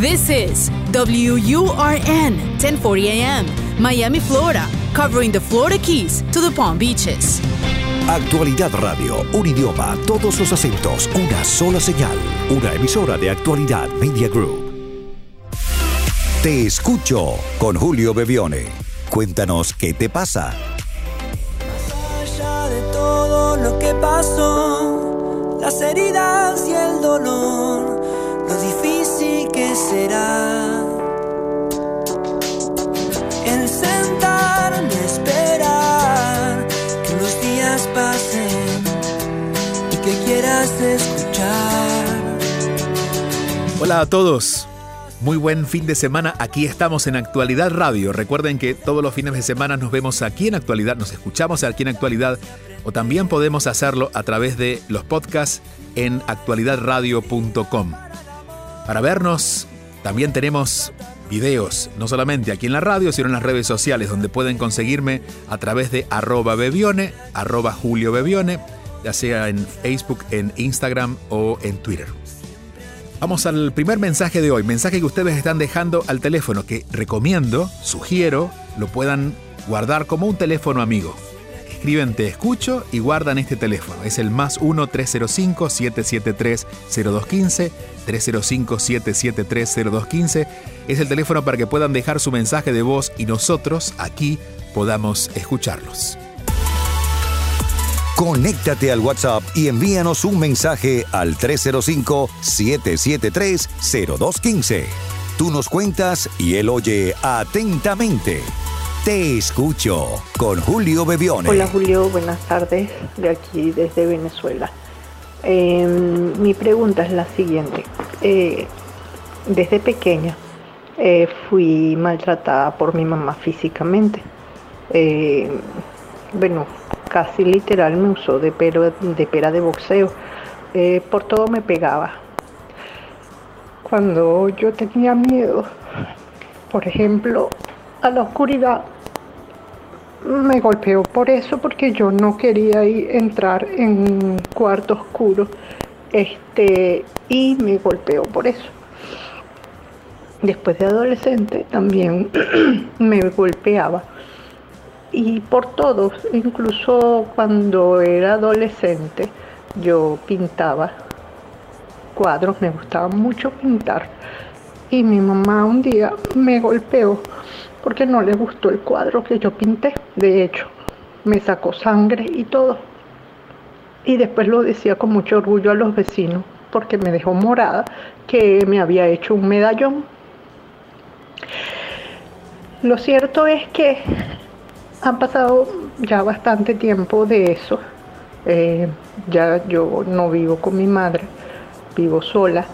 This is WURN 1040 AM, Miami, Florida, covering the Florida Keys to the Palm Beaches. Actualidad Radio, un idioma, todos los acentos, una sola señal. Una emisora de Actualidad Media Group. Te escucho con Julio Bebione. Cuéntanos qué te pasa. Más allá de todo lo que pasó, las heridas y el dolor, será. El sentarme a esperar que los días pasen y que quieras escuchar. Hola a todos. Muy buen fin de semana. Aquí estamos en Actualidad Radio. Recuerden que todos los fines de semana nos vemos aquí en Actualidad, nos escuchamos aquí en Actualidad o también podemos hacerlo a través de los podcasts en actualidadradio.com. Para vernos, también tenemos videos, no solamente aquí en la radio, sino en las redes sociales, donde pueden conseguirme a través de arroba bebione, arroba Julio Bebione, ya sea en Facebook, en Instagram o en Twitter. Vamos al primer mensaje de hoy, mensaje que ustedes están dejando al teléfono, que recomiendo, sugiero, lo puedan guardar como un teléfono amigo. Escriben Te escucho y guardan este teléfono. Es el más 1-305-773-0215, 305-773-0215. Es el teléfono para que puedan dejar su mensaje de voz y nosotros aquí podamos escucharlos. Conéctate al WhatsApp y envíanos un mensaje al 305-773-0215. Tú nos cuentas y él oye atentamente. Te escucho con Julio Bebione. Hola Julio, buenas tardes de aquí desde Venezuela. Eh, mi pregunta es la siguiente. Eh, desde pequeña eh, fui maltratada por mi mamá físicamente. Eh, bueno, casi literal me usó de, pera de boxeo. Por todo me pegaba. Cuando yo tenía miedo, por ejemplo, a la oscuridad, me golpeó por eso, porque yo no quería entrar en un cuarto oscuro. Este, y me golpeó por eso. Después de adolescente también me golpeaba y por todos, incluso cuando era adolescente, yo pintaba cuadros, me gustaba mucho pintar. Y mi mamá un día me golpeó porque no le gustó el cuadro que yo pinté. De hecho, me sacó sangre y todo. Y después lo decía con mucho orgullo a los vecinos porque me dejó morada que me había hecho un medallón. Lo cierto es que han pasado ya bastante tiempo de eso. Eh, ya yo no vivo con mi madre, vivo sola.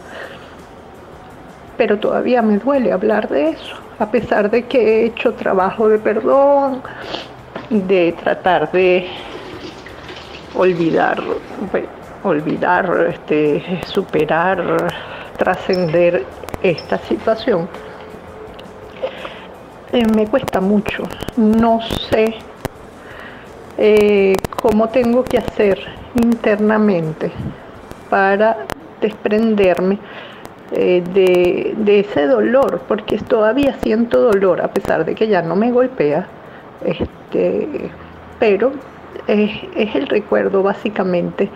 Pero todavía me duele hablar de eso, a pesar de que he hecho trabajo de perdón, de tratar de olvidar, olvidar, este, superar, trascender esta situación. Eh, me cuesta mucho. No sé eh, cómo tengo que hacer internamente para desprenderme eh, de, de, ese dolor, porque todavía siento dolor a pesar de que ya no me golpea, este, pero es, es el recuerdo básicamente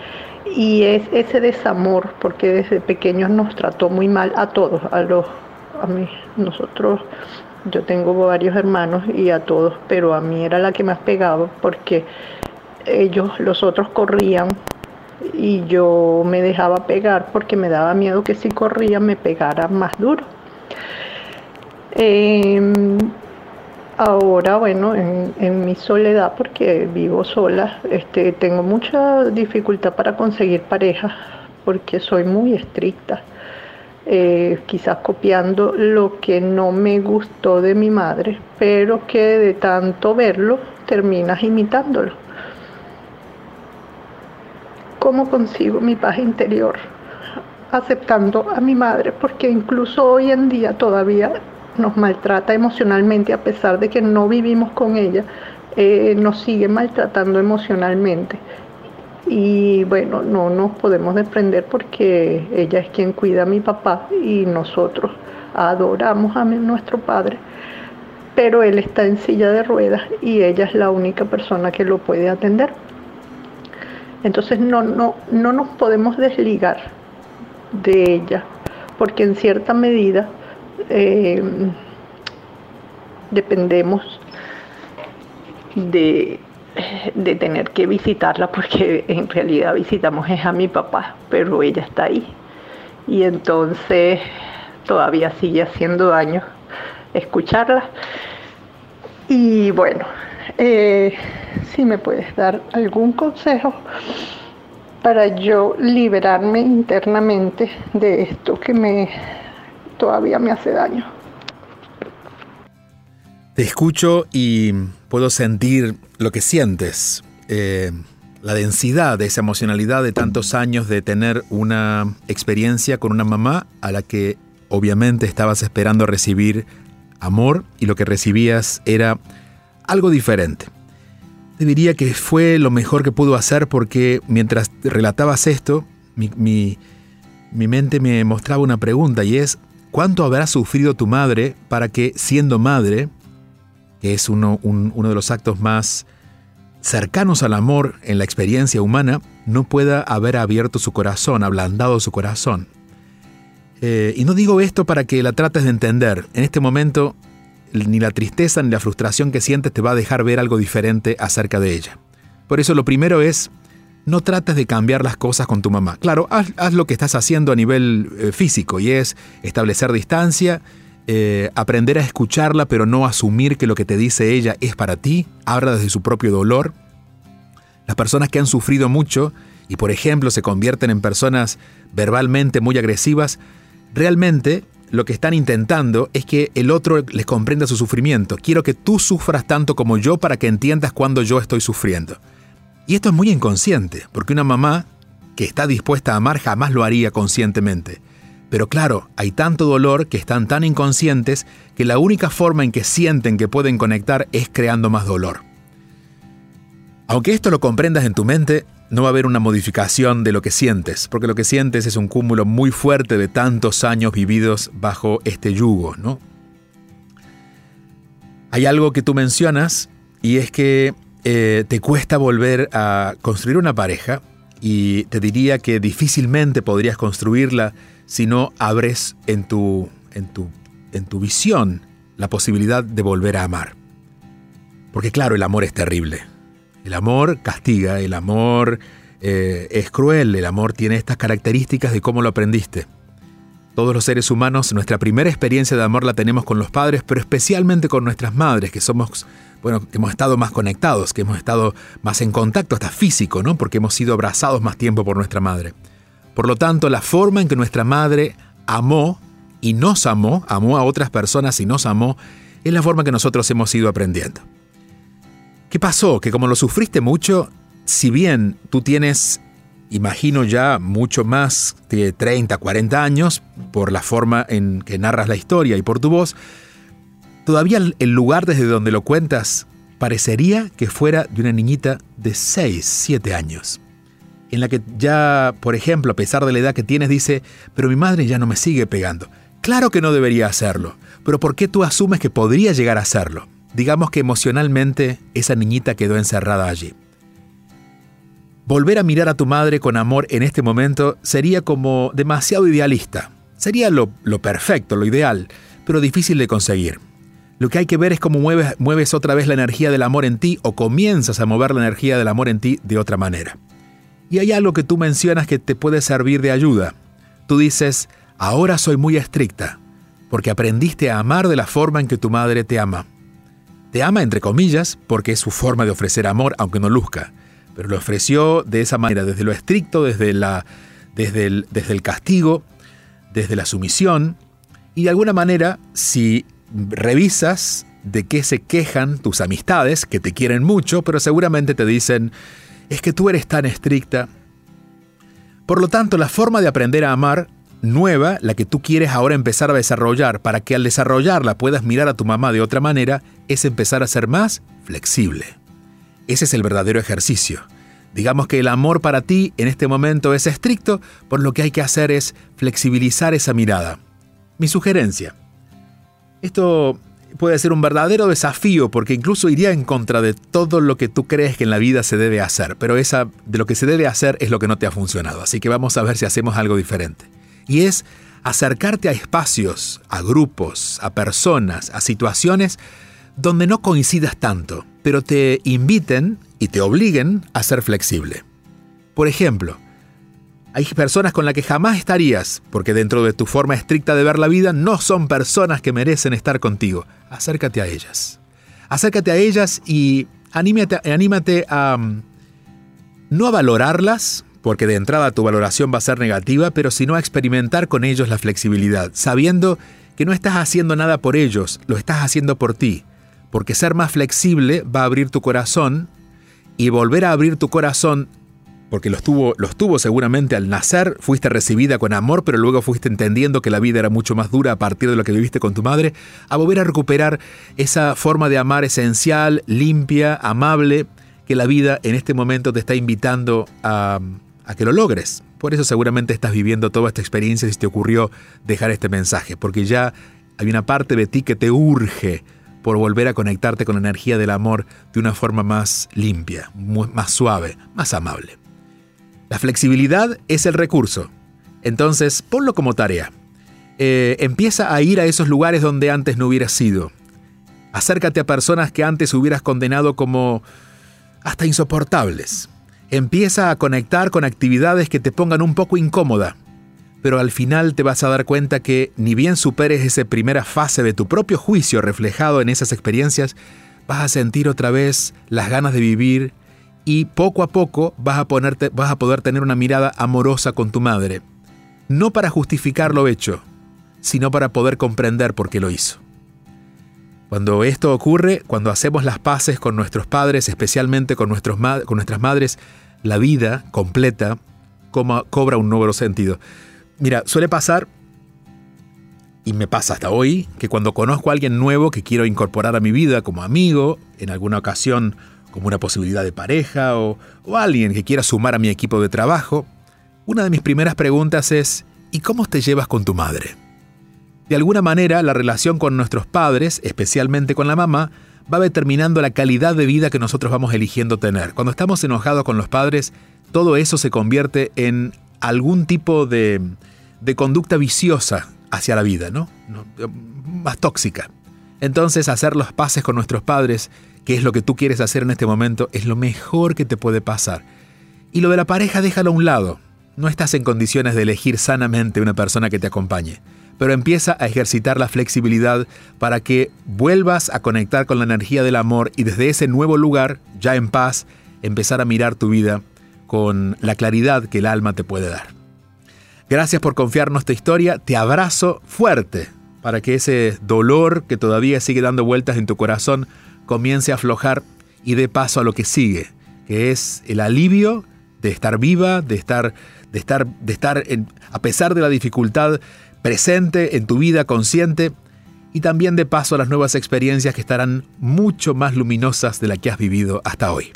y es ese desamor, porque desde pequeños nos trató muy mal a todos, a los, a mí, nosotros yo tengo varios hermanos y a todos, pero a mí era la que más pegaba porque ellos, los otros corrían y yo me dejaba pegar porque me daba miedo que si corría me pegara más duro. Eh, ahora, bueno, en, en, mi soledad, porque vivo sola, este, tengo mucha dificultad para conseguir pareja porque soy muy estricta eh, quizás copiando lo que no me gustó de mi madre, pero que de tanto verlo terminas imitándolo. ¿Cómo consigo mi paz interior? Aceptando a mi madre, porque incluso hoy en día todavía nos maltrata emocionalmente, a pesar de que no vivimos con ella, eh, nos sigue maltratando emocionalmente y bueno, no nos podemos desprender porque ella es quien cuida a mi papá y nosotros adoramos a nuestro padre, pero él está en silla de ruedas y ella es la única persona que lo puede atender. Entonces no, no, no nos podemos desligar de ella, porque en cierta medida eh, dependemos de, de, tener que visitarla, porque en realidad visitamos es a mi papá, pero ella está ahí. Y entonces todavía sigue haciendo daño escucharla. Y bueno, eh, si me puedes dar algún consejo para yo liberarme internamente de esto que me todavía me hace daño. Te escucho y puedo sentir lo que sientes, eh, la densidad de esa emocionalidad de tantos años de tener una experiencia con una mamá a la que obviamente estabas esperando recibir amor y lo que recibías era algo diferente. Te diría que fue lo mejor que pudo hacer porque mientras relatabas esto, mi, mente me mostraba una pregunta y es, ¿cuánto habrá sufrido tu madre para que siendo madre, que es uno, uno de los actos más cercanos al amor en la experiencia humana, no pueda haber abierto su corazón, ablandado su corazón? Eh, y no digo esto para que la trates de entender. En este momento, ni la tristeza ni la frustración que sientes te va a dejar ver algo diferente acerca de ella. Por eso lo primero es, no trates de cambiar las cosas con tu mamá. Claro, haz, lo que estás haciendo a nivel eh, físico y es establecer distancia, eh, aprender a escucharla pero no asumir que lo que te dice ella es para ti, habla desde su propio dolor. Las personas que han sufrido mucho y por ejemplo se convierten en personas verbalmente muy agresivas, Realmente lo que están intentando es que el otro les comprenda su sufrimiento. Quiero que tú sufras tanto como yo para que entiendas cuando yo estoy sufriendo. Y esto es muy inconsciente, porque una mamá que está dispuesta a amar jamás lo haría conscientemente. Pero claro, hay tanto dolor que están tan inconscientes que la única forma en que sienten que pueden conectar es creando más dolor. Aunque esto lo comprendas en tu mente, no va a haber una modificación de lo que sientes, porque lo que sientes es un cúmulo muy fuerte de tantos años vividos bajo este yugo, ¿no? Hay algo que tú mencionas y es que eh, te cuesta volver a construir una pareja y te diría que difícilmente podrías construirla si no abres en tu, en tu, en tu visión la posibilidad de volver a amar. Porque claro, el amor es terrible. El amor castiga, el amor eh, es cruel, el amor tiene estas características de cómo lo aprendiste. Todos los seres humanos, nuestra primera experiencia de amor la tenemos con los padres, pero especialmente con nuestras madres, que somos, bueno, que hemos estado más conectados, que hemos estado más en contacto, hasta físico, ¿no? Porque hemos sido abrazados más tiempo por nuestra madre. Por lo tanto, la forma en que nuestra madre amó y nos amó, amó a otras personas y nos amó, es la forma que nosotros hemos ido aprendiendo. ¿Qué pasó? Que como lo sufriste mucho, si bien tú tienes, imagino ya, mucho más de 30, 40 años, por la forma en que narras la historia y por tu voz, todavía el lugar desde donde lo cuentas parecería que fuera de una niñita de 6, 7 años, en la que ya, por ejemplo, a pesar de la edad que tienes, dice, pero mi madre ya no me sigue pegando. Claro que no debería hacerlo, pero ¿por qué tú asumes que podría llegar a hacerlo? Digamos que emocionalmente esa niñita quedó encerrada allí. Volver a mirar a tu madre con amor en este momento sería como demasiado idealista. Sería lo, perfecto, lo ideal, pero difícil de conseguir. Lo que hay que ver es cómo mueves, mueves otra vez la energía del amor en ti o comienzas a mover la energía del amor en ti de otra manera. Y hay algo que tú mencionas que te puede servir de ayuda. Tú dices, ahora soy muy estricta, porque aprendiste a amar de la forma en que tu madre te ama. Te ama entre comillas porque es su forma de ofrecer amor aunque no luzca, pero lo ofreció de esa manera, desde lo estricto, desde, la, desde, el, desde el castigo, desde la sumisión, y de alguna manera, si revisas de qué se quejan tus amistades, que te quieren mucho, pero seguramente te dicen, es que tú eres tan estricta. Por lo tanto, la forma de aprender a amar nueva, la que tú quieres ahora empezar a desarrollar, para que al desarrollarla puedas mirar a tu mamá de otra manera, es empezar a ser más flexible. Ese es el verdadero ejercicio. Digamos que el amor para ti en este momento es estricto, por lo que hay que hacer es flexibilizar esa mirada. Mi sugerencia, Esto puede ser un verdadero desafío porque incluso iría en contra de todo lo que tú crees que en la vida se debe hacer, pero esa de lo que se debe hacer es lo que no te ha funcionado, así que vamos a ver si hacemos algo diferente. Y es acercarte a espacios, a grupos, a personas, a situaciones donde no coincidas tanto, pero te inviten y te obliguen a ser flexible. Por ejemplo, hay personas con las que jamás estarías, porque dentro de tu forma estricta de ver la vida no son personas que merecen estar contigo. Acércate a ellas. Acércate a ellas y anímate, anímate a mm, no valorarlas, porque de entrada tu valoración va a ser negativa, pero sino a experimentar con ellos la flexibilidad, sabiendo que no estás haciendo nada por ellos, lo estás haciendo por ti, porque ser más flexible va a abrir tu corazón y volver a abrir tu corazón porque los tuvo, los tuvo seguramente al nacer, fuiste recibida con amor, pero luego fuiste entendiendo que la vida era mucho más dura a partir de lo que viviste con tu madre, a volver a recuperar esa forma de amar esencial, limpia, amable, que la vida en este momento te está invitando a, a que lo logres. Por eso seguramente estás viviendo toda esta experiencia y te ocurrió dejar este mensaje, porque ya hay una parte de ti que te urge por volver a conectarte con la energía del amor de una forma más limpia, más suave, más amable. La flexibilidad es el recurso. Entonces, ponlo como tarea. Eh, empieza a ir a esos lugares donde antes no hubieras sido. Acércate a personas que antes hubieras condenado como hasta insoportables. Empieza a conectar con actividades que te pongan un poco incómoda. Pero al final te vas a dar cuenta que ni bien superes esa primera fase de tu propio juicio reflejado en esas experiencias, vas a sentir otra vez las ganas de vivir y poco a poco vas a, ponerte, vas a poder tener una mirada amorosa con tu madre. No para justificar lo hecho, sino para poder comprender por qué lo hizo. Cuando esto ocurre, cuando hacemos las paces con nuestros padres, especialmente con, nuestras madres, la vida completa cobra un nuevo sentido. Mira, suele pasar, y me pasa hasta hoy, que cuando conozco a alguien nuevo que quiero incorporar a mi vida como amigo, en alguna ocasión como una posibilidad de pareja o, alguien que quiera sumar a mi equipo de trabajo, una de mis primeras preguntas es, ¿y cómo te llevas con tu madre? De alguna manera, la relación con nuestros padres, especialmente con la mamá, va determinando la calidad de vida que nosotros vamos eligiendo tener. Cuando estamos enojados con los padres, todo eso se convierte en algún tipo de, de conducta viciosa hacia la vida, ¿no? Más tóxica. Entonces, hacer los paces con nuestros padres qué es lo que tú quieres hacer en este momento, es lo mejor que te puede pasar. Y lo de la pareja déjalo a un lado. No estás en condiciones de elegir sanamente una persona que te acompañe, pero empieza a ejercitar la flexibilidad para que vuelvas a conectar con la energía del amor y desde ese nuevo lugar, ya en paz, empezar a mirar tu vida con la claridad que el alma te puede dar. Gracias por confiarnos esta historia, te abrazo fuerte para que ese dolor que todavía sigue dando vueltas en tu corazón comience a aflojar y dé paso a lo que sigue, que es el alivio de estar viva, de estar, de estar, de estar a pesar de la dificultad presente en tu vida consciente y también de paso a las nuevas experiencias que estarán mucho más luminosas de la que has vivido hasta hoy.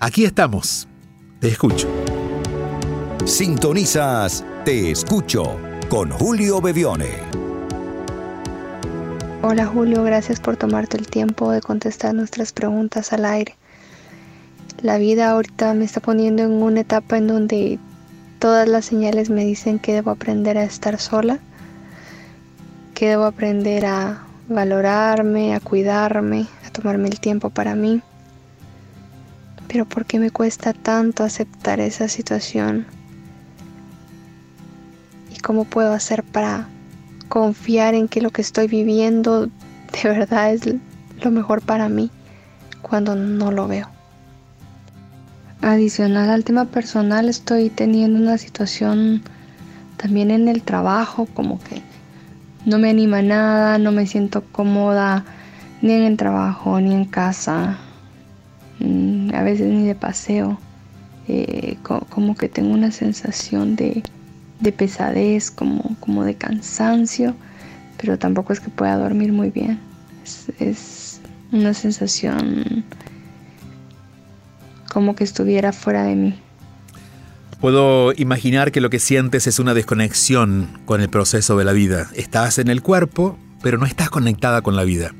Aquí estamos, te escucho. Sintonizas Te escucho con Julio Bevione. Hola Julio, gracias por tomarte el tiempo de contestar nuestras preguntas al aire. La vida ahorita me está poniendo en una etapa en donde todas las señales me dicen que debo aprender a estar sola, que debo aprender a valorarme, a cuidarme, a tomarme el tiempo para mí. Pero ¿por qué me cuesta tanto aceptar esa situación? ¿Y cómo puedo hacer para confiar en que lo que estoy viviendo de verdad es lo mejor para mí cuando no lo veo. Adicional al tema personal estoy teniendo una situación también en el trabajo como que no me anima nada, no me siento cómoda ni en el trabajo ni en casa, mm, a veces ni de paseo, eh, como que tengo una sensación de de pesadez, como, como de cansancio, pero tampoco es que pueda dormir muy bien. Es, una sensación como que estuviera fuera de mí. Puedo imaginar que lo que sientes es una desconexión con el proceso de la vida. Estás en el cuerpo, pero no estás conectada con la vida.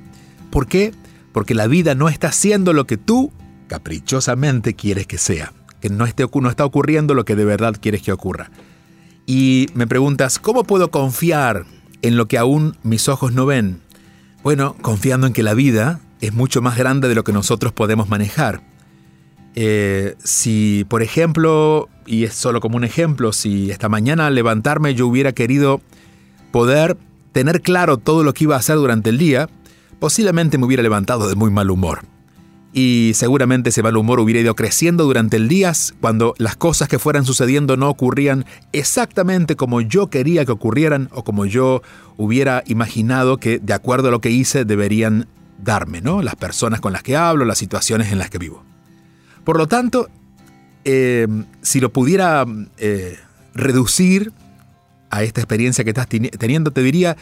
¿Por qué? Porque la vida no está haciendo lo que tú caprichosamente quieres que sea, que no, esté, no está ocurriendo lo que de verdad quieres que ocurra. Y me preguntas, ¿cómo puedo confiar en lo que aún mis ojos no ven? Bueno, confiando en que la vida es mucho más grande de lo que nosotros podemos manejar. Eh, si, por ejemplo, y es solo como un ejemplo, si esta mañana al levantarme yo hubiera querido poder tener claro todo lo que iba a hacer durante el día, posiblemente me hubiera levantado de muy mal humor. Y seguramente ese mal humor hubiera ido creciendo durante el día cuando las cosas que fueran sucediendo no ocurrían exactamente como yo quería que ocurrieran o como yo hubiera imaginado que de acuerdo a lo que hice deberían darme, ¿no? Las personas con las que hablo, las situaciones en las que vivo. Por lo tanto, eh, si lo pudiera eh, reducir a esta experiencia que estás teniendo, te diría,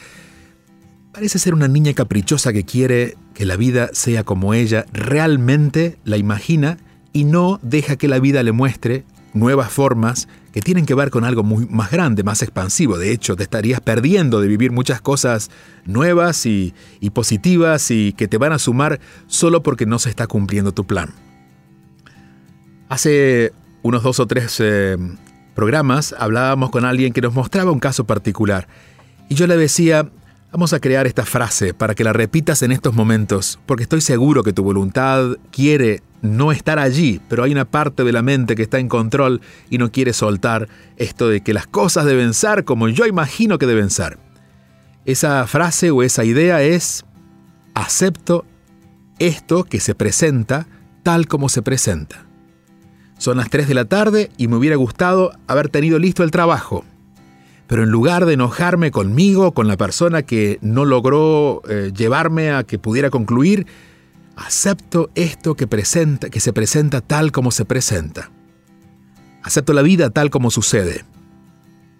parece ser una niña caprichosa que quiere que la vida sea como ella realmente la imagina y no deja que la vida le muestre nuevas formas que tienen que ver con algo más grande, más expansivo. De hecho, te estarías perdiendo de vivir muchas cosas nuevas y, y positivas y que te van a sumar solo porque no se está cumpliendo tu plan. Hace unos dos o tres eh, programas hablábamos con alguien que nos mostraba un caso particular y yo le decía, vamos a crear esta frase para que la repitas en estos momentos, porque estoy seguro que tu voluntad quiere no estar allí, pero hay una parte de la mente que está en control y no quiere soltar esto de que las cosas deben ser como yo imagino que deben ser. Esa frase o esa idea es, acepto esto que se presenta tal como se presenta. Son las 3 de la tarde y me hubiera gustado haber tenido listo el trabajo. Pero en lugar de enojarme conmigo, con la persona que no logró eh, llevarme a que pudiera concluir, acepto esto que, presenta, que se presenta tal como se presenta. Acepto la vida tal como sucede.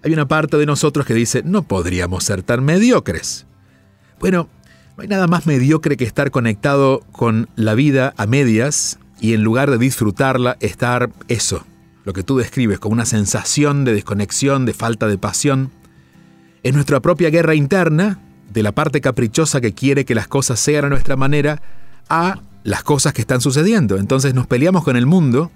Hay una parte de nosotros que dice, no podríamos ser tan mediocres. Bueno, no hay nada más mediocre que estar conectado con la vida a medias y en lugar de disfrutarla, estar eso, lo que tú describes, con una sensación de desconexión, de falta de pasión. Es nuestra propia guerra interna, de la parte caprichosa que quiere que las cosas sean a nuestra manera, a las cosas que están sucediendo. Entonces nos peleamos con el mundo,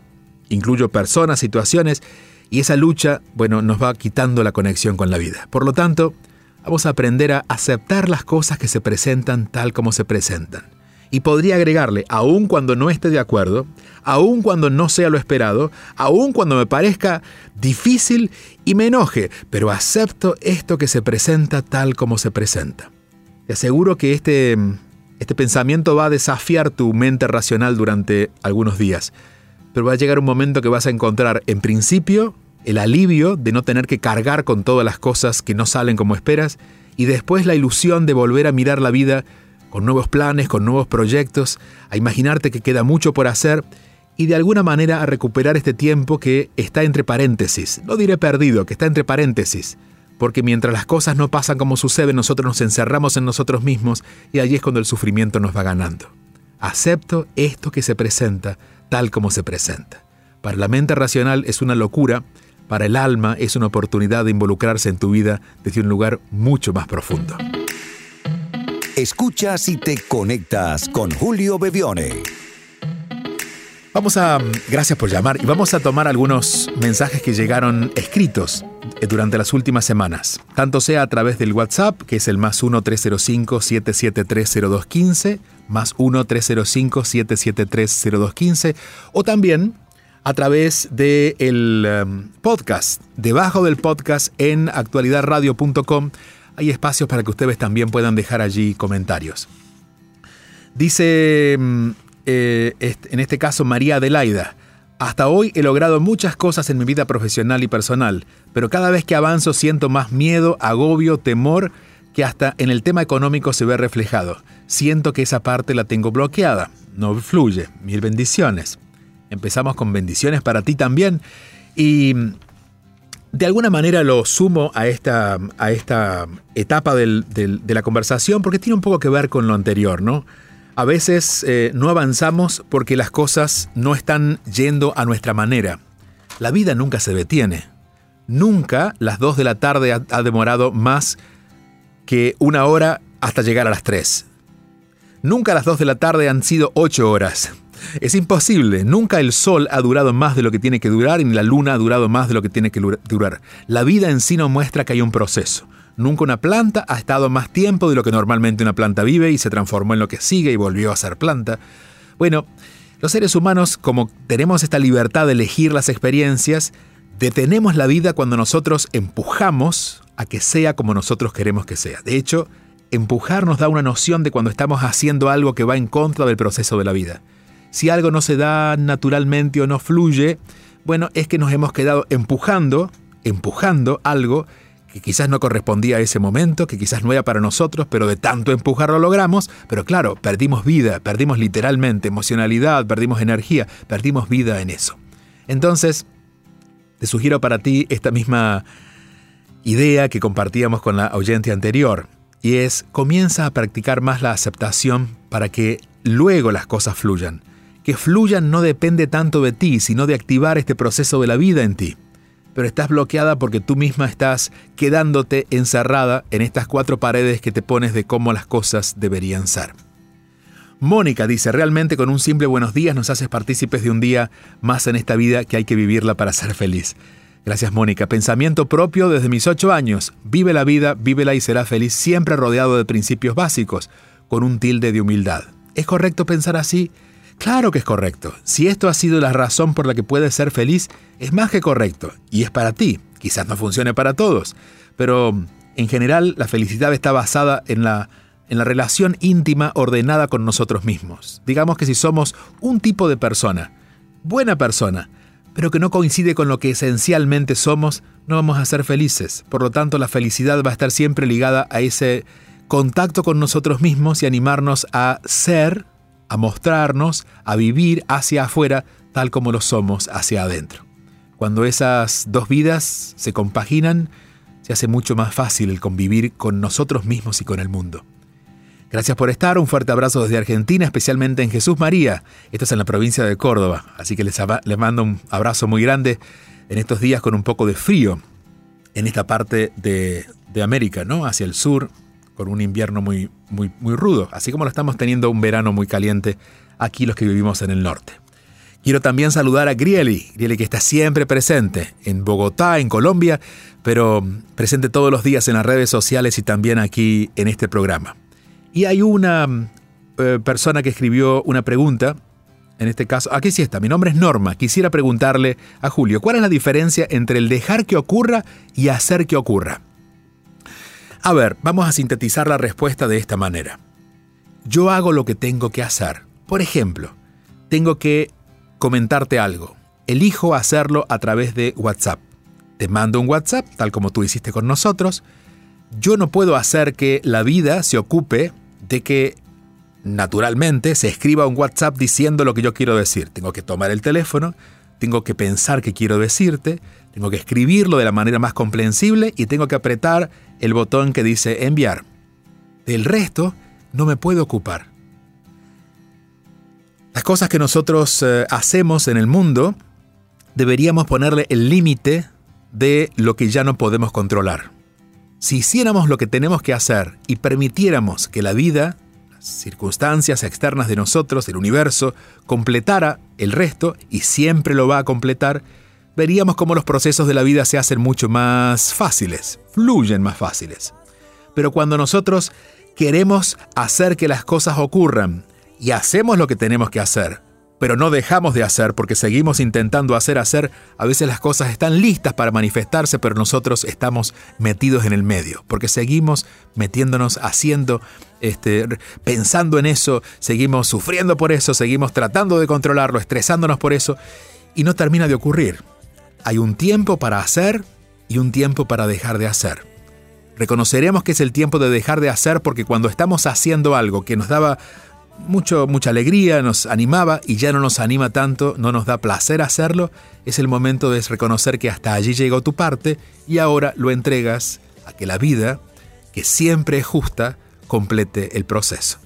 incluyo personas, situaciones, y esa lucha, bueno, nos va quitando la conexión con la vida. Por lo tanto, vamos a aprender a aceptar las cosas que se presentan tal como se presentan. Y podría agregarle, aun cuando no esté de acuerdo, aun cuando no sea lo esperado, aun cuando me parezca difícil y me enoje, pero acepto esto que se presenta tal como se presenta. Te aseguro que este, este pensamiento va a desafiar tu mente racional durante algunos días, pero va a llegar un momento que vas a encontrar, en principio, el alivio de no tener que cargar con todas las cosas que no salen como esperas, y después la ilusión de volver a mirar la vida con nuevos planes, con nuevos proyectos, a imaginarte que queda mucho por hacer y de alguna manera a recuperar este tiempo que está entre paréntesis. No diré perdido, que está entre paréntesis. Porque mientras las cosas no pasan como sucede, nosotros nos encerramos en nosotros mismos y allí es cuando el sufrimiento nos va ganando. Acepto esto que se presenta tal como se presenta. Para la mente racional es una locura, para el alma es una oportunidad de involucrarse en tu vida desde un lugar mucho más profundo. Escuchas y te conectas con Julio Bebione. Vamos a, gracias por llamar, y vamos a tomar algunos mensajes que llegaron escritos eh, durante las últimas semanas, tanto sea a través del WhatsApp, que es el más 1-305-7730215, más 1-305-7730215, o también a través del de um, podcast, debajo del podcast en actualidadradio.com hay espacios para que ustedes también puedan dejar allí comentarios. Dice, mm, eh, en este caso, María Adelaida, hasta hoy he logrado muchas cosas en mi vida profesional y personal, pero cada vez que avanzo siento más miedo, agobio, temor, que hasta en el tema económico se ve reflejado. Siento que esa parte la tengo bloqueada, no fluye. Mil bendiciones. Empezamos con bendiciones para ti también. Y de alguna manera lo sumo a esta, a esta etapa de la conversación porque tiene un poco que ver con lo anterior, ¿no? A veces eh, no avanzamos porque las cosas no están yendo a nuestra manera. La vida nunca se detiene. Nunca las dos de la tarde ha, demorado más que una hora hasta llegar a las 3. Nunca las 2 de la tarde han sido 8 horas. Es imposible, nunca el sol ha durado más de lo que tiene que durar ni la luna ha durado más de lo que tiene que durar. La vida en sí no muestra que hay un proceso. Nunca una planta ha estado más tiempo de lo que normalmente una planta vive y se transformó en lo que sigue y volvió a ser planta. Bueno, los seres humanos, como tenemos esta libertad de elegir las experiencias, detenemos la vida cuando nosotros empujamos a que sea como nosotros queremos que sea. De hecho, empujar nos da una noción de cuando estamos haciendo algo que va en contra del proceso de la vida. Si algo no se da naturalmente o no fluye, bueno, es que nos hemos quedado empujando, empujando algo que quizás no correspondía a ese momento, que quizás no era para nosotros, pero de tanto empujar lo logramos, pero claro, perdimos vida, perdimos literalmente emocionalidad, perdimos energía, perdimos vida en eso. Entonces, te sugiero para ti esta misma idea que compartíamos con la oyente anterior, y es comienza a practicar más la aceptación para que luego las cosas fluyan. Que fluyan no depende tanto de ti, sino de activar este proceso de la vida en ti pero estás bloqueada porque tú misma estás quedándote encerrada en estas cuatro paredes que te pones de cómo las cosas deberían ser. Mónica dice, realmente con un simple buenos días nos haces partícipes de un día más en esta vida que hay que vivirla para ser feliz. Gracias Mónica. Pensamiento propio desde mis ocho años. Vive la vida, vívela y será feliz siempre rodeado de principios básicos, con un tilde de humildad. ¿Es correcto pensar así? Claro que es correcto. Si esto ha sido la razón por la que puedes ser feliz, es más que correcto. Y es para ti. Quizás no funcione para todos. Pero en general la felicidad está basada en la, en la relación íntima ordenada con nosotros mismos. Digamos que si somos un tipo de persona, buena persona, pero que no coincide con lo que esencialmente somos, no vamos a ser felices. Por lo tanto, la felicidad va a estar siempre ligada a ese contacto con nosotros mismos y animarnos a ser a mostrarnos, a vivir hacia afuera tal como lo somos hacia adentro. Cuando esas dos vidas se compaginan, se hace mucho más fácil el convivir con nosotros mismos y con el mundo. Gracias por estar, un fuerte abrazo desde Argentina, especialmente en Jesús María. Esto es en la provincia de Córdoba, así que les, les mando un abrazo muy grande en estos días con un poco de frío en esta parte de, de América, ¿no? Hacia el sur, con un invierno muy, muy, muy rudo, así como lo estamos teniendo un verano muy caliente aquí los que vivimos en el norte. Quiero también saludar a Grieli, Grieli que está siempre presente en Bogotá, en Colombia, pero presente todos los días en las redes sociales y también aquí en este programa. Y hay una eh, persona que escribió una pregunta, en este caso, aquí sí está, mi nombre es Norma, quisiera preguntarle a Julio, ¿cuál es la diferencia entre el dejar que ocurra y hacer que ocurra? A ver, vamos a sintetizar la respuesta de esta manera. Yo hago lo que tengo que hacer. Por ejemplo, tengo que comentarte algo. Elijo hacerlo a través de WhatsApp. Te mando un WhatsApp, tal como tú hiciste con nosotros. Yo no puedo hacer que la vida se ocupe de que naturalmente se escriba un WhatsApp diciendo lo que yo quiero decir. Tengo que tomar el teléfono, tengo que pensar qué quiero decirte, tengo que escribirlo de la manera más comprensible y tengo que apretar el botón que dice enviar. Del resto, no me puedo ocupar. Las cosas que nosotros eh, hacemos en el mundo, deberíamos ponerle el límite de lo que ya no podemos controlar. Si hiciéramos lo que tenemos que hacer y permitiéramos que la vida, las circunstancias externas de nosotros, el universo, completara el resto, y siempre lo va a completar, veríamos cómo los procesos de la vida se hacen mucho más fáciles, fluyen más fáciles. Pero cuando nosotros queremos hacer que las cosas ocurran y hacemos lo que tenemos que hacer, pero no dejamos de hacer porque seguimos intentando hacer hacer, a veces las cosas están listas para manifestarse, pero nosotros estamos metidos en el medio, porque seguimos metiéndonos, haciendo, este, pensando en eso, seguimos sufriendo por eso, seguimos tratando de controlarlo, estresándonos por eso, y no termina de ocurrir. Hay un tiempo para hacer y un tiempo para dejar de hacer. Reconoceremos que es el tiempo de dejar de hacer porque cuando estamos haciendo algo que nos daba mucho, mucha alegría, nos animaba y ya no nos anima tanto, no nos da placer hacerlo, es el momento de reconocer que hasta allí llegó tu parte y ahora lo entregas a que la vida, que siempre es justa, complete el proceso.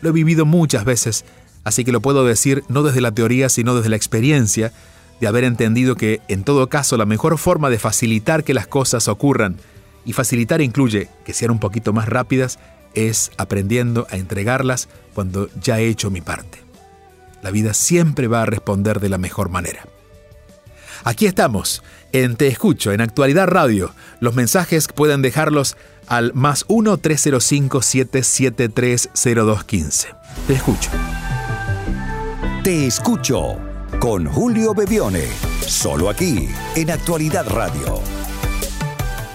Lo he vivido muchas veces, así que lo puedo decir no desde la teoría, sino desde la experiencia, de haber entendido que, en todo caso, la mejor forma de facilitar que las cosas ocurran, y facilitar incluye que sean un poquito más rápidas, es aprendiendo a entregarlas cuando ya he hecho mi parte. La vida siempre va a responder de la mejor manera. Aquí estamos, en Te Escucho, en Actualidad Radio. Los mensajes pueden dejarlos al más 1-305-7730215. Te escucho. Te escucho con Julio Bebione, solo aquí, en Actualidad Radio.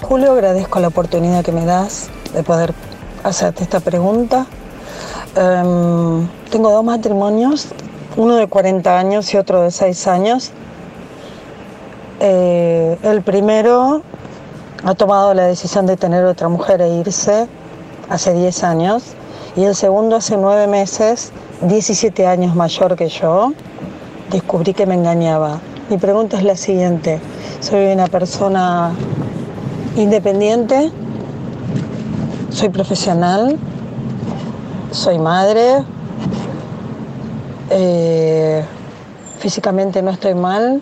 Julio, agradezco la oportunidad que me das de poder hacerte esta pregunta. Em, tengo dos matrimonios, uno de 40 años y otro de 6 años. Eh, el primero ha tomado la decisión de tener otra mujer e irse hace 10 años y el segundo hace 9 meses, 17 años mayor que yo, descubrí que me engañaba. Mi pregunta es la siguiente, soy una persona independiente, soy profesional, soy madre, eh, físicamente no estoy mal.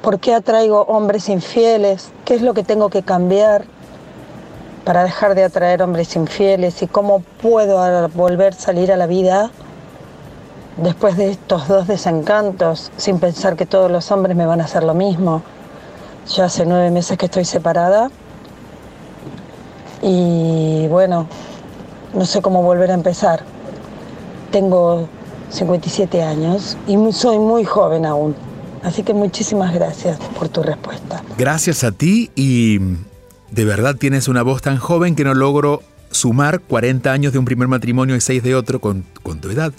¿Por qué atraigo hombres infieles? ¿Qué es lo que tengo que cambiar para dejar de atraer hombres infieles? ¿Y cómo puedo volver a salir a la vida después de estos dos desencantos sin pensar que todos los hombres me van a hacer lo mismo? Ya hace nueve meses que estoy separada y bueno, no sé cómo volver a empezar. Tengo 57 años y soy muy joven aún. Así que muchísimas gracias por tu respuesta. Gracias a ti y de verdad tienes una voz tan joven que no logro sumar 40 años de un primer matrimonio y 6 de otro con, tu edad.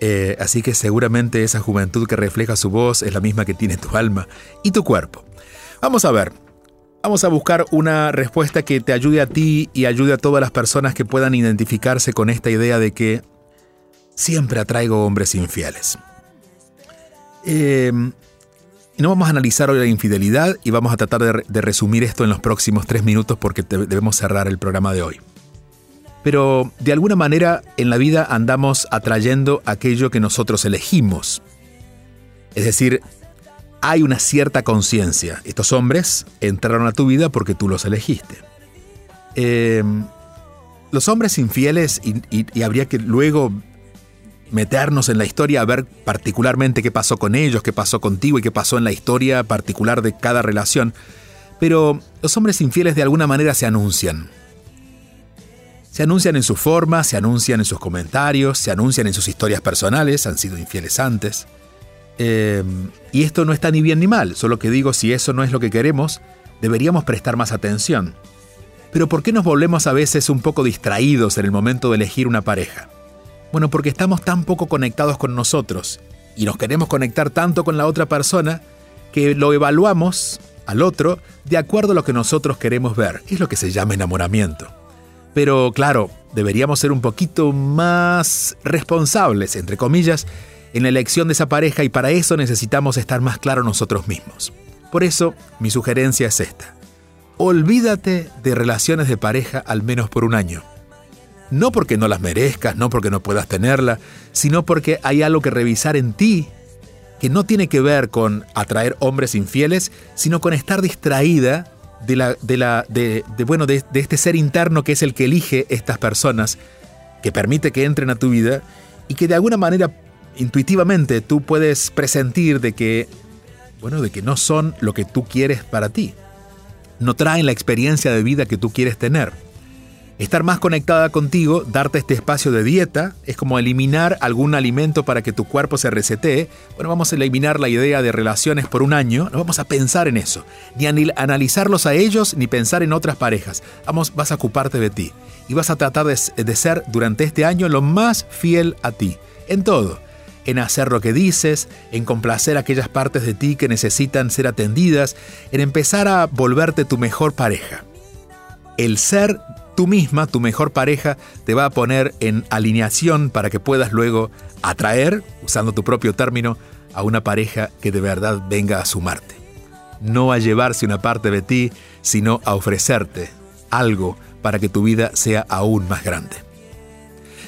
Eh, así que seguramente esa juventud que refleja su voz es la misma que tiene tu alma y tu cuerpo. Vamos a ver, Vamos a buscar una respuesta que te ayude a ti y ayude a todas las personas que puedan identificarse con esta idea de que siempre atraigo hombres infieles. Eh, no vamos a analizar hoy la infidelidad y vamos a tratar de, resumir esto en los próximos tres minutos porque debemos cerrar el programa de hoy. Pero de alguna manera en la vida andamos atrayendo aquello que nosotros elegimos. Es decir, hay una cierta conciencia. Estos hombres entraron a tu vida porque tú los elegiste. Eh, los hombres infieles, y, habría que luego meternos en la historia a ver particularmente qué pasó con ellos, qué pasó contigo y qué pasó en la historia particular de cada relación. Pero los hombres infieles de alguna manera se anuncian. Se anuncian en su forma, se anuncian en sus comentarios, se anuncian en sus historias personales, han sido infieles antes. Eh, y esto no está ni bien ni mal, solo que digo, si eso no es lo que queremos, deberíamos prestar más atención. Pero ¿por qué nos volvemos a veces un poco distraídos en el momento de elegir una pareja? Bueno, porque estamos tan poco conectados con nosotros y nos queremos conectar tanto con la otra persona que lo evaluamos al otro de acuerdo a lo que nosotros queremos ver. Es lo que se llama enamoramiento. Pero claro, deberíamos ser un poquito más responsables, entre comillas, en la elección de esa pareja y para eso necesitamos estar más claros nosotros mismos. Por eso, mi sugerencia es esta. Olvídate de relaciones de pareja al menos por un año. No porque no las merezcas, no porque no puedas tenerla, sino porque hay algo que revisar en ti que no tiene que ver con atraer hombres infieles, sino con estar distraída de, la, de, la, de, bueno, de, de este ser interno que es el que elige estas personas, que permite que entren a tu vida y que de alguna manera intuitivamente tú puedes presentir de que, bueno, de que no son lo que tú quieres para ti. No traen la experiencia de vida que tú quieres tener. Estar más conectada contigo, darte este espacio de dieta, es como eliminar algún alimento para que tu cuerpo se resetee. Bueno, vamos a eliminar la idea de relaciones por un año, no vamos a pensar en eso, ni analizarlos a ellos, ni pensar en otras parejas. Vamos, vas a ocuparte de ti y vas a tratar de, de ser durante este año lo más fiel a ti, en todo en hacer lo que dices, en complacer aquellas partes de ti que necesitan ser atendidas, en empezar a volverte tu mejor pareja. El ser tú misma, tu mejor pareja, te va a poner en alineación para que puedas luego atraer, usando tu propio término, a una pareja que de verdad venga a sumarte. No a llevarse una parte de ti, sino a ofrecerte algo para que tu vida sea aún más grande.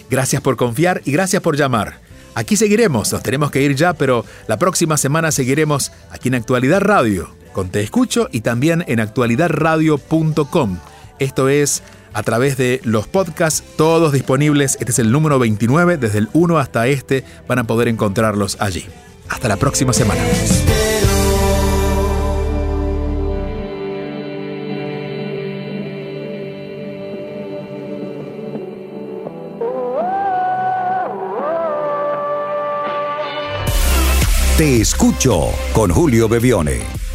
Gracias por confiar y gracias por llamar. Aquí seguiremos, nos tenemos que ir ya, pero la próxima semana seguiremos aquí en Actualidad Radio, con Te Escucho y también en actualidadradio.com. Esto es a través de los podcasts, todos disponibles. Este es el número 29, desde el 1 hasta este van a poder encontrarlos allí. Hasta la próxima semana. Te escucho con Julio Bevione.